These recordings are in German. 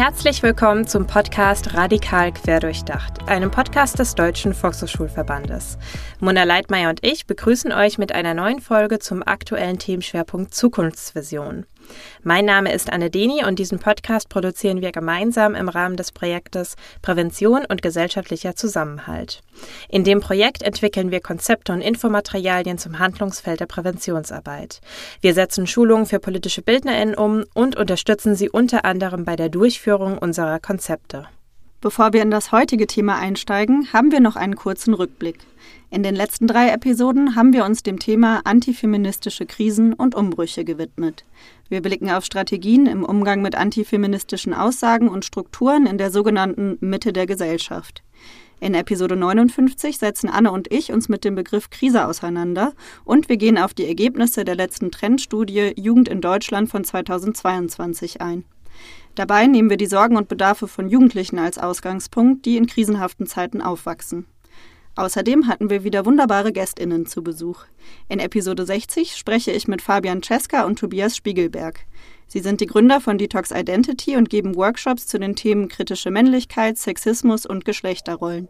Herzlich willkommen zum Podcast Radikal Querdurchdacht, einem Podcast des Deutschen Volkshochschulverbandes. Mona Leitmeier und ich begrüßen euch mit einer neuen Folge zum aktuellen Themenschwerpunkt Zukunftsvision. Mein Name ist Anne Deni und diesen Podcast produzieren wir gemeinsam im Rahmen des Projektes Prävention und gesellschaftlicher Zusammenhalt. In dem Projekt entwickeln wir Konzepte und Infomaterialien zum Handlungsfeld der Präventionsarbeit. Wir setzen Schulungen für politische BildnerInnen um und unterstützen sie unter anderem bei der Durchführung unserer Konzepte. Bevor wir in das heutige Thema einsteigen, haben wir noch einen kurzen Rückblick. In den letzten drei Episoden haben wir uns dem Thema antifeministische Krisen und Umbrüche gewidmet. Wir blicken auf Strategien im Umgang mit antifeministischen Aussagen und Strukturen in der sogenannten Mitte der Gesellschaft. In Episode 59 setzen Anne und ich uns mit dem Begriff Krise auseinander und wir gehen auf die Ergebnisse der letzten Trendstudie Jugend in Deutschland von 2022 ein. Dabei nehmen wir die Sorgen und Bedarfe von Jugendlichen als Ausgangspunkt, die in krisenhaften Zeiten aufwachsen. Außerdem hatten wir wieder wunderbare GästInnen zu Besuch. In Episode 60 spreche ich mit Fabian Cesca und Tobias Spiegelberg. Sie sind die Gründer von Detox Identity und geben Workshops zu den Themen kritische Männlichkeit, Sexismus und Geschlechterrollen.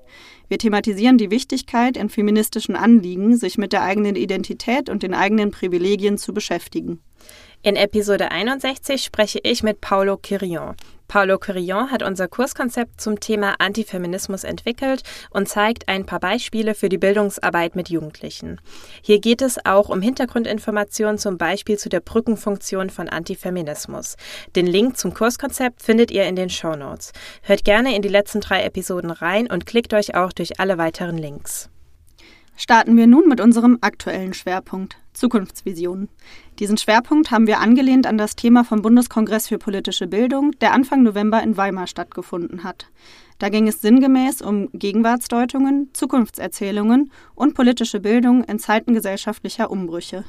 Wir thematisieren die Wichtigkeit, in feministischen Anliegen sich mit der eigenen Identität und den eigenen Privilegien zu beschäftigen. In Episode 61 spreche ich mit Paulo Quirion. Paulo Quirion hat unser Kurskonzept zum Thema Antifeminismus entwickelt und zeigt ein paar Beispiele für die Bildungsarbeit mit Jugendlichen. Hier geht es auch um Hintergrundinformationen zum Beispiel zu der Brückenfunktion von Antifeminismus. Den Link zum Kurskonzept findet ihr in den Show Notes. Hört gerne in die letzten drei Episoden rein und klickt euch auch durch alle weiteren Links. Starten wir nun mit unserem aktuellen Schwerpunkt Zukunftsvisionen. Diesen Schwerpunkt haben wir angelehnt an das Thema vom Bundeskongress für politische Bildung, der Anfang November in Weimar stattgefunden hat. Da ging es sinngemäß um Gegenwartsdeutungen, Zukunftserzählungen und politische Bildung in Zeiten gesellschaftlicher Umbrüche.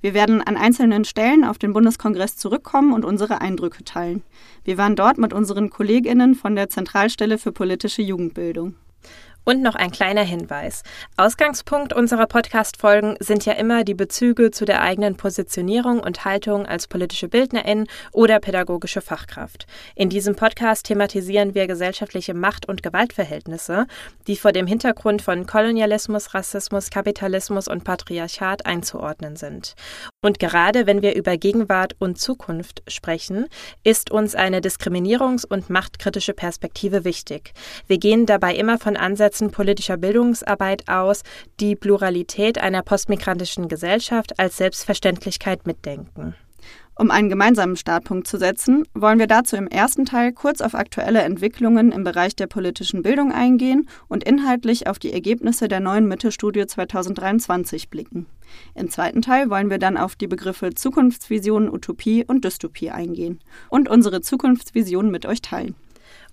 Wir werden an einzelnen Stellen auf den Bundeskongress zurückkommen und unsere Eindrücke teilen. Wir waren dort mit unseren Kolleginnen von der Zentralstelle für politische Jugendbildung. Und noch ein kleiner Hinweis. Ausgangspunkt unserer Podcast-Folgen sind ja immer die Bezüge zu der eigenen Positionierung und Haltung als politische Bildnerin oder pädagogische Fachkraft. In diesem Podcast thematisieren wir gesellschaftliche Macht- und Gewaltverhältnisse, die vor dem Hintergrund von Kolonialismus, Rassismus, Kapitalismus und Patriarchat einzuordnen sind. Und gerade wenn wir über Gegenwart und Zukunft sprechen, ist uns eine diskriminierungs- und machtkritische Perspektive wichtig. Wir gehen dabei immer von Ansätzen politischer Bildungsarbeit aus, die Pluralität einer postmigrantischen Gesellschaft als Selbstverständlichkeit mitdenken. Um einen gemeinsamen Startpunkt zu setzen, wollen wir dazu im ersten Teil kurz auf aktuelle Entwicklungen im Bereich der politischen Bildung eingehen und inhaltlich auf die Ergebnisse der neuen Mitte-Studie 2023 blicken. Im zweiten Teil wollen wir dann auf die Begriffe Zukunftsvision, Utopie und Dystopie eingehen und unsere Zukunftsvision mit euch teilen.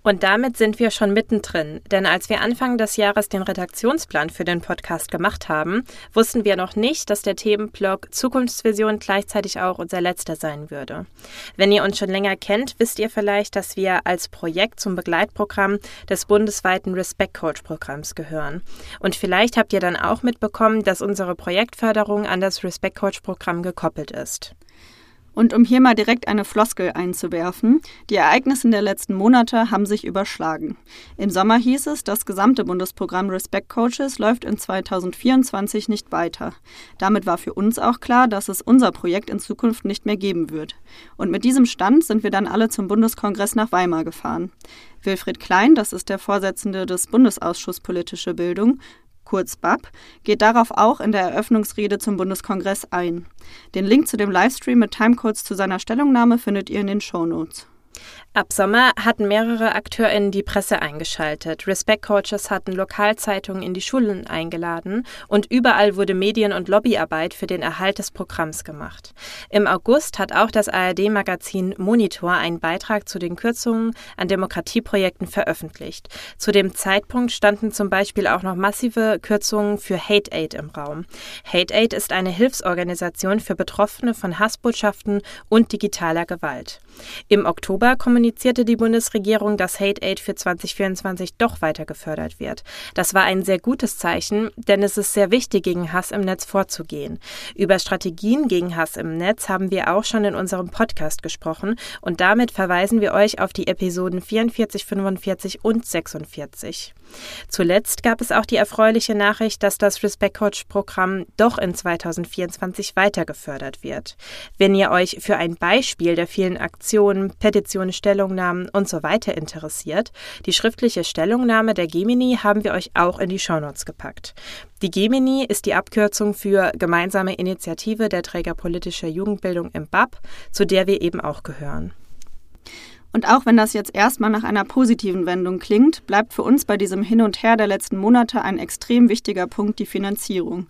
Und damit sind wir schon mittendrin, denn als wir Anfang des Jahres den Redaktionsplan für den Podcast gemacht haben, wussten wir noch nicht, dass der Themenblock Zukunftsvision gleichzeitig auch unser letzter sein würde. Wenn ihr uns schon länger kennt, wisst ihr vielleicht, dass wir als Projekt zum Begleitprogramm des bundesweiten Respect Coach Programms gehören. Und vielleicht habt ihr dann auch mitbekommen, dass unsere Projektförderung an das Respect Coach Programm gekoppelt ist. Und um hier mal direkt eine Floskel einzuwerfen, die Ereignisse der letzten Monate haben sich überschlagen. Im Sommer hieß es, das gesamte Bundesprogramm Respect Coaches läuft in 2024 nicht weiter. Damit war für uns auch klar, dass es unser Projekt in Zukunft nicht mehr geben wird. Und mit diesem Stand sind wir dann alle zum Bundeskongress nach Weimar gefahren. Wilfried Klein, das ist der Vorsitzende des Bundesausschusses Politische Bildung, kurz BAP, geht darauf auch in der Eröffnungsrede zum Bundeskongress ein. Den Link zu dem Livestream mit Timecodes zu seiner Stellungnahme findet ihr in den Shownotes. Ab Sommer hatten mehrere AkteurInnen die Presse eingeschaltet. Respect Coaches hatten Lokalzeitungen in die Schulen eingeladen und überall wurde Medien- und Lobbyarbeit für den Erhalt des Programms gemacht. Im August hat auch das ARD-Magazin Monitor einen Beitrag zu den Kürzungen an Demokratieprojekten veröffentlicht. Zu dem Zeitpunkt standen zum Beispiel auch noch massive Kürzungen für Hate Aid im Raum. Hate Aid ist eine Hilfsorganisation für Betroffene von Hassbotschaften und digitaler Gewalt. Im Oktober Oktober kommunizierte die Bundesregierung, dass Hate Aid für 2024 doch weiter gefördert wird. Das war ein sehr gutes Zeichen, denn es ist sehr wichtig, gegen Hass im Netz vorzugehen. Über Strategien gegen Hass im Netz haben wir auch schon in unserem Podcast gesprochen und damit verweisen wir euch auf die Episoden 44, 45 und 46. Zuletzt gab es auch die erfreuliche Nachricht, dass das Respect Coach Programm doch in 2024 weiter gefördert wird. Wenn ihr euch für ein Beispiel der vielen Aktionen, Petitionen, Stellungnahmen und so weiter interessiert, die schriftliche Stellungnahme der Gemini haben wir euch auch in die Shownotes gepackt. Die Gemini ist die Abkürzung für Gemeinsame Initiative der Träger politischer Jugendbildung im BAP, zu der wir eben auch gehören. Und auch wenn das jetzt erstmal nach einer positiven Wendung klingt, bleibt für uns bei diesem Hin und Her der letzten Monate ein extrem wichtiger Punkt die Finanzierung.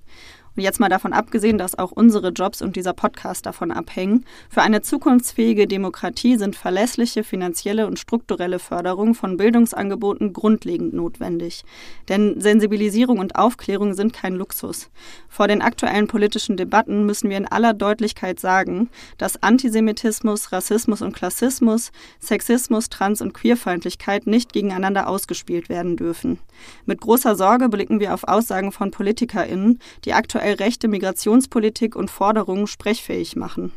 Jetzt mal davon abgesehen, dass auch unsere Jobs und dieser Podcast davon abhängen, für eine zukunftsfähige Demokratie sind verlässliche finanzielle und strukturelle Förderung von Bildungsangeboten grundlegend notwendig. Denn Sensibilisierung und Aufklärung sind kein Luxus. Vor den aktuellen politischen Debatten müssen wir in aller Deutlichkeit sagen, dass Antisemitismus, Rassismus und Klassismus, Sexismus, Trans- und Queerfeindlichkeit nicht gegeneinander ausgespielt werden dürfen. Mit großer Sorge blicken wir auf Aussagen von PolitikerInnen, die aktuell aktuell rechte Migrationspolitik und Forderungen sprechfähig machen.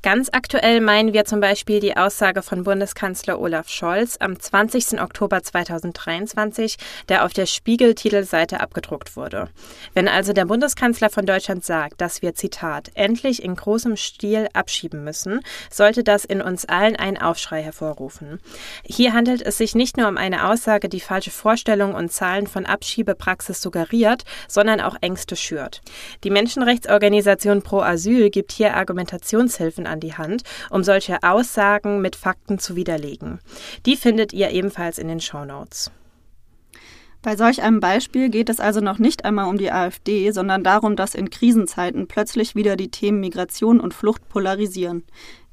Ganz aktuell meinen wir zum Beispiel die Aussage von Bundeskanzler Olaf Scholz am 20. Oktober 2023, der auf der Spiegel-Titelseite abgedruckt wurde. Wenn also der Bundeskanzler von Deutschland sagt, dass wir, Zitat, endlich in großem Stil abschieben müssen, sollte das in uns allen einen Aufschrei hervorrufen. Hier handelt es sich nicht nur um eine Aussage, die falsche Vorstellungen und Zahlen von Abschiebepraxis suggeriert, sondern auch Ängste schürt. Die Menschenrechtsorganisation Pro Asyl gibt hier Argumentationshilfen an die Hand, um solche Aussagen mit Fakten zu widerlegen. Die findet ihr ebenfalls in den Show Notes. Bei solch einem Beispiel geht es also noch nicht einmal um die AfD, sondern darum, dass in Krisenzeiten plötzlich wieder die Themen Migration und Flucht polarisieren.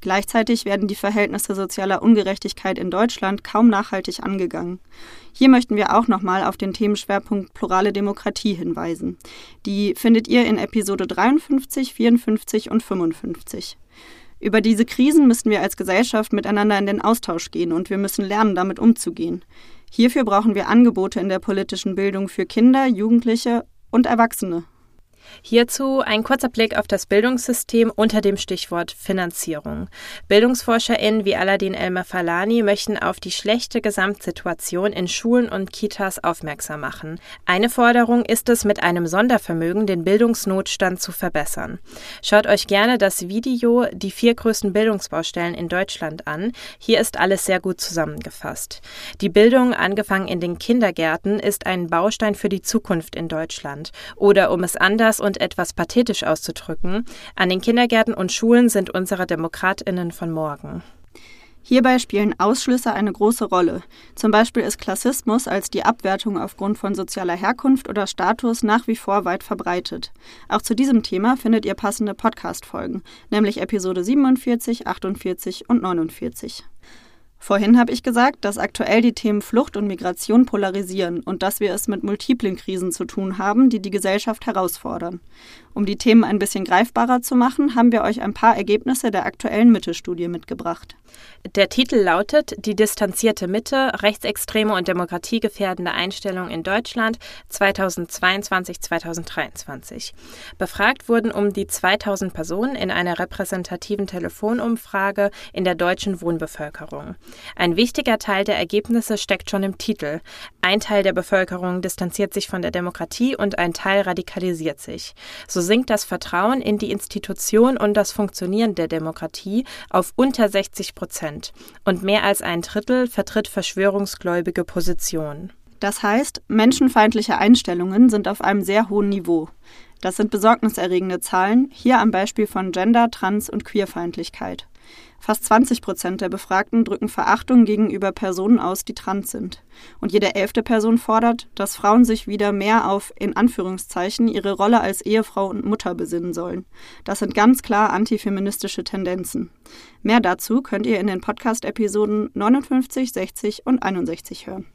Gleichzeitig werden die Verhältnisse sozialer Ungerechtigkeit in Deutschland kaum nachhaltig angegangen. Hier möchten wir auch nochmal auf den Themenschwerpunkt plurale Demokratie hinweisen. Die findet ihr in Episode 53, 54 und 55. Über diese Krisen müssen wir als Gesellschaft miteinander in den Austausch gehen und wir müssen lernen, damit umzugehen. Hierfür brauchen wir Angebote in der politischen Bildung für Kinder, Jugendliche und Erwachsene. Hierzu ein kurzer Blick auf das Bildungssystem unter dem Stichwort Finanzierung. BildungsforscherInnen wie Aladin Elmer Falani möchten auf die schlechte Gesamtsituation in Schulen und Kitas aufmerksam machen. Eine Forderung ist es, mit einem Sondervermögen den Bildungsnotstand zu verbessern. Schaut euch gerne das Video Die vier größten Bildungsbaustellen in Deutschland an. Hier ist alles sehr gut zusammengefasst. Die Bildung, angefangen in den Kindergärten, ist ein Baustein für die Zukunft in Deutschland. Oder um es anders anders und etwas pathetisch auszudrücken, an den Kindergärten und Schulen sind unsere Demokratinnen von morgen. Hierbei spielen Ausschlüsse eine große Rolle. Zum Beispiel ist Klassismus als die Abwertung aufgrund von sozialer Herkunft oder Status nach wie vor weit verbreitet. Auch zu diesem Thema findet ihr passende Podcast-Folgen, nämlich Episode 47, 48 und 49. Vorhin habe ich gesagt, dass aktuell die Themen Flucht und Migration polarisieren und dass wir es mit multiplen Krisen zu tun haben, die die Gesellschaft herausfordern. Um die Themen ein bisschen greifbarer zu machen, haben wir euch ein paar Ergebnisse der aktuellen Mitte-Studie mitgebracht. Der Titel lautet Die distanzierte Mitte, rechtsextreme und demokratiegefährdende Einstellung in Deutschland 2022-2023. Befragt wurden um die 2000 Personen in einer repräsentativen Telefonumfrage in der deutschen Wohnbevölkerung. Ein wichtiger Teil der Ergebnisse steckt schon im Titel. Ein Teil der Bevölkerung distanziert sich von der Demokratie und ein Teil radikalisiert sich. So sinkt das Vertrauen in die Institution und das Funktionieren der Demokratie auf unter 60 Prozent und mehr als ein Drittel vertritt verschwörungsgläubige Positionen. Das heißt, menschenfeindliche Einstellungen sind auf einem sehr hohen Niveau. Das sind besorgniserregende Zahlen, hier am Beispiel von Gender, Trans- und Queerfeindlichkeit. Fast 20 Prozent der Befragten drücken Verachtung gegenüber Personen aus, die trans sind. Und jede elfte Person fordert, dass Frauen sich wieder mehr auf, in Anführungszeichen, ihre Rolle als Ehefrau und Mutter besinnen sollen. Das sind ganz klar antifeministische Tendenzen. Mehr dazu könnt ihr in den Podcast-Episoden 59, 60 und 61 hören.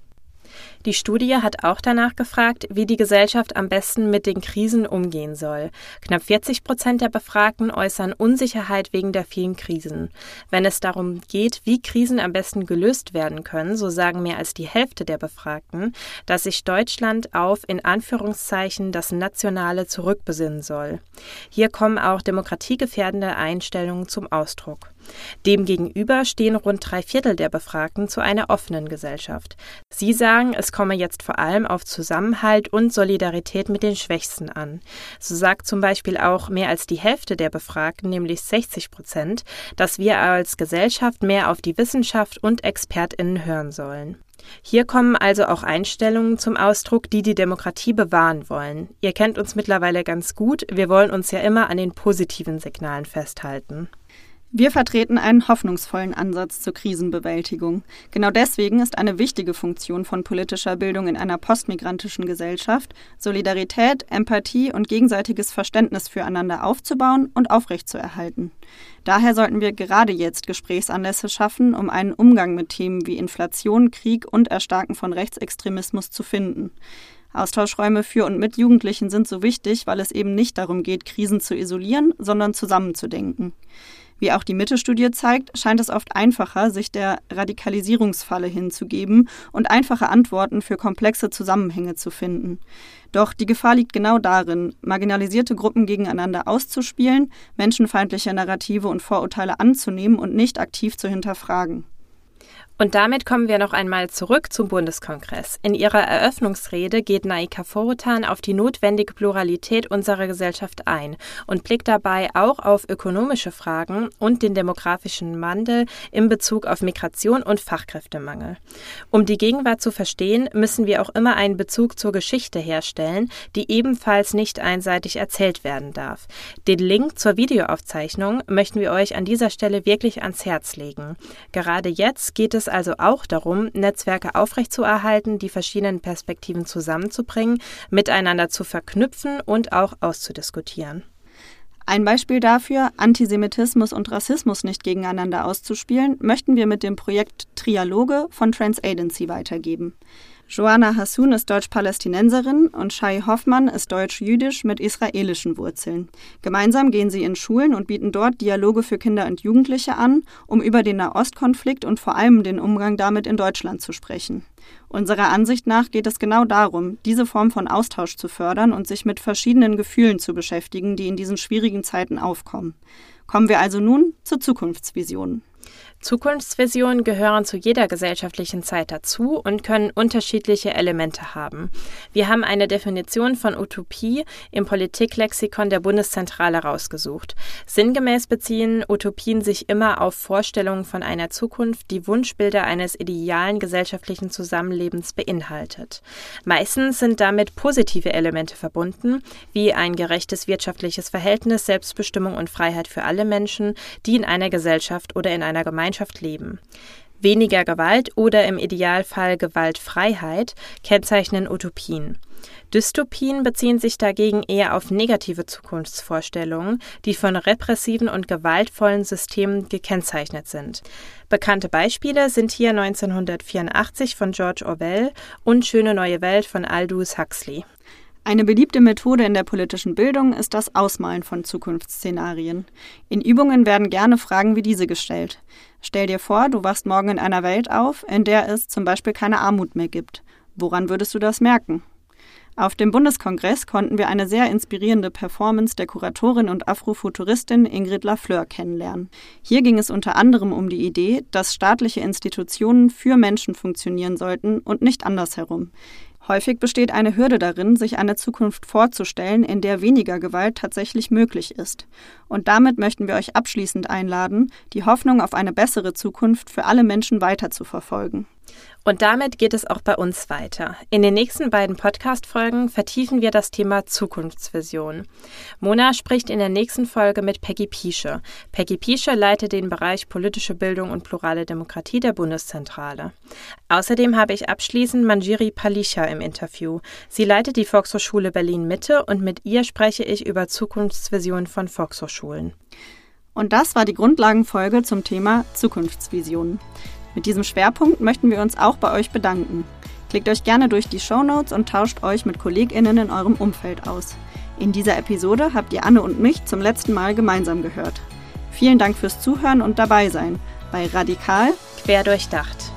Die Studie hat auch danach gefragt, wie die Gesellschaft am besten mit den Krisen umgehen soll. Knapp 40 Prozent der Befragten äußern Unsicherheit wegen der vielen Krisen. Wenn es darum geht, wie Krisen am besten gelöst werden können, so sagen mehr als die Hälfte der Befragten, dass sich Deutschland auf in Anführungszeichen das Nationale zurückbesinnen soll. Hier kommen auch demokratiegefährdende Einstellungen zum Ausdruck. Demgegenüber stehen rund drei Viertel der Befragten zu einer offenen Gesellschaft. Sie sagen, es komme jetzt vor allem auf Zusammenhalt und Solidarität mit den Schwächsten an. So sagt zum Beispiel auch mehr als die Hälfte der Befragten, nämlich 60 Prozent, dass wir als Gesellschaft mehr auf die Wissenschaft und ExpertInnen hören sollen. Hier kommen also auch Einstellungen zum Ausdruck, die die Demokratie bewahren wollen. Ihr kennt uns mittlerweile ganz gut, wir wollen uns ja immer an den positiven Signalen festhalten. Wir vertreten einen hoffnungsvollen Ansatz zur Krisenbewältigung. Genau deswegen ist eine wichtige Funktion von politischer Bildung in einer postmigrantischen Gesellschaft, Solidarität, Empathie und gegenseitiges Verständnis füreinander aufzubauen und aufrechtzuerhalten. Daher sollten wir gerade jetzt Gesprächsanlässe schaffen, um einen Umgang mit Themen wie Inflation, Krieg und Erstarken von Rechtsextremismus zu finden. Austauschräume für und mit Jugendlichen sind so wichtig, weil es eben nicht darum geht, Krisen zu isolieren, sondern zusammenzudenken. Wie auch die Mitte-Studie zeigt, scheint es oft einfacher, sich der Radikalisierungsfalle hinzugeben und einfache Antworten für komplexe Zusammenhänge zu finden. Doch die Gefahr liegt genau darin, marginalisierte Gruppen gegeneinander auszuspielen, menschenfeindliche Narrative und Vorurteile anzunehmen und nicht aktiv zu hinterfragen. Und damit kommen wir noch einmal zurück zum Bundeskongress. In ihrer Eröffnungsrede geht Naika Forutan auf die notwendige Pluralität unserer Gesellschaft ein und blickt dabei auch auf ökonomische Fragen und den demografischen Wandel in Bezug auf Migration und Fachkräftemangel. Um die Gegenwart zu verstehen, müssen wir auch immer einen Bezug zur Geschichte herstellen, die ebenfalls nicht einseitig erzählt werden darf. Den Link zur Videoaufzeichnung möchten wir euch an dieser Stelle wirklich ans Herz legen. Gerade jetzt geht es also auch darum, Netzwerke aufrechtzuerhalten, die verschiedenen Perspektiven zusammenzubringen, miteinander zu verknüpfen und auch auszudiskutieren. Ein Beispiel dafür, Antisemitismus und Rassismus nicht gegeneinander auszuspielen, möchten wir mit dem Projekt Trialoge von Trans Agency weitergeben. Joanna Hassoun ist Deutsch-Palästinenserin und Shai Hoffmann ist deutsch-jüdisch mit israelischen Wurzeln. Gemeinsam gehen sie in Schulen und bieten dort Dialoge für Kinder und Jugendliche an, um über den Nahostkonflikt und vor allem den Umgang damit in Deutschland zu sprechen. Unserer Ansicht nach geht es genau darum, diese Form von Austausch zu fördern und sich mit verschiedenen Gefühlen zu beschäftigen, die in diesen schwierigen Zeiten aufkommen. Kommen wir also nun zur Zukunftsvision. Zukunftsvisionen gehören zu jeder gesellschaftlichen Zeit dazu und können unterschiedliche Elemente haben. Wir haben eine Definition von Utopie im Politiklexikon der Bundeszentrale rausgesucht. Sinngemäß beziehen Utopien sich immer auf Vorstellungen von einer Zukunft, die Wunschbilder eines idealen gesellschaftlichen Zusammenlebens beinhaltet. Meistens sind damit positive Elemente verbunden, wie ein gerechtes wirtschaftliches Verhältnis, Selbstbestimmung und Freiheit für alle Menschen, die in einer Gesellschaft oder in einer Gemeinschaft Gemeinschaft leben. Weniger Gewalt oder im Idealfall Gewaltfreiheit kennzeichnen Utopien. Dystopien beziehen sich dagegen eher auf negative Zukunftsvorstellungen, die von repressiven und gewaltvollen Systemen gekennzeichnet sind. Bekannte Beispiele sind hier 1984 von George Orwell und Schöne neue Welt von Aldous Huxley. Eine beliebte Methode in der politischen Bildung ist das Ausmalen von Zukunftsszenarien. In Übungen werden gerne Fragen wie diese gestellt. Stell dir vor, du wachst morgen in einer Welt auf, in der es zum Beispiel keine Armut mehr gibt. Woran würdest du das merken? Auf dem Bundeskongress konnten wir eine sehr inspirierende Performance der Kuratorin und Afrofuturistin Ingrid Lafleur kennenlernen. Hier ging es unter anderem um die Idee, dass staatliche Institutionen für Menschen funktionieren sollten und nicht andersherum. Häufig besteht eine Hürde darin, sich eine Zukunft vorzustellen, in der weniger Gewalt tatsächlich möglich ist. Und damit möchten wir euch abschließend einladen, die Hoffnung auf eine bessere Zukunft für alle Menschen weiter zu verfolgen. Und damit geht es auch bei uns weiter. In den nächsten beiden Podcast-Folgen vertiefen wir das Thema Zukunftsvision. Mona spricht in der nächsten Folge mit Peggy Piesche. Peggy Piesche leitet den Bereich politische Bildung und plurale Demokratie der Bundeszentrale. Außerdem habe ich abschließend Manjiri Palisha im Interview. Sie leitet die Volkshochschule Berlin Mitte und mit ihr spreche ich über Zukunftsvisionen von Volkshochschulen. Und das war die Grundlagenfolge zum Thema Zukunftsvisionen. Mit diesem Schwerpunkt möchten wir uns auch bei euch bedanken. Klickt euch gerne durch die Shownotes und tauscht euch mit KollegInnen in eurem Umfeld aus. In dieser Episode habt ihr Anne und mich zum letzten Mal gemeinsam gehört. Vielen Dank fürs Zuhören und dabei sein bei Radikal quer durchdacht.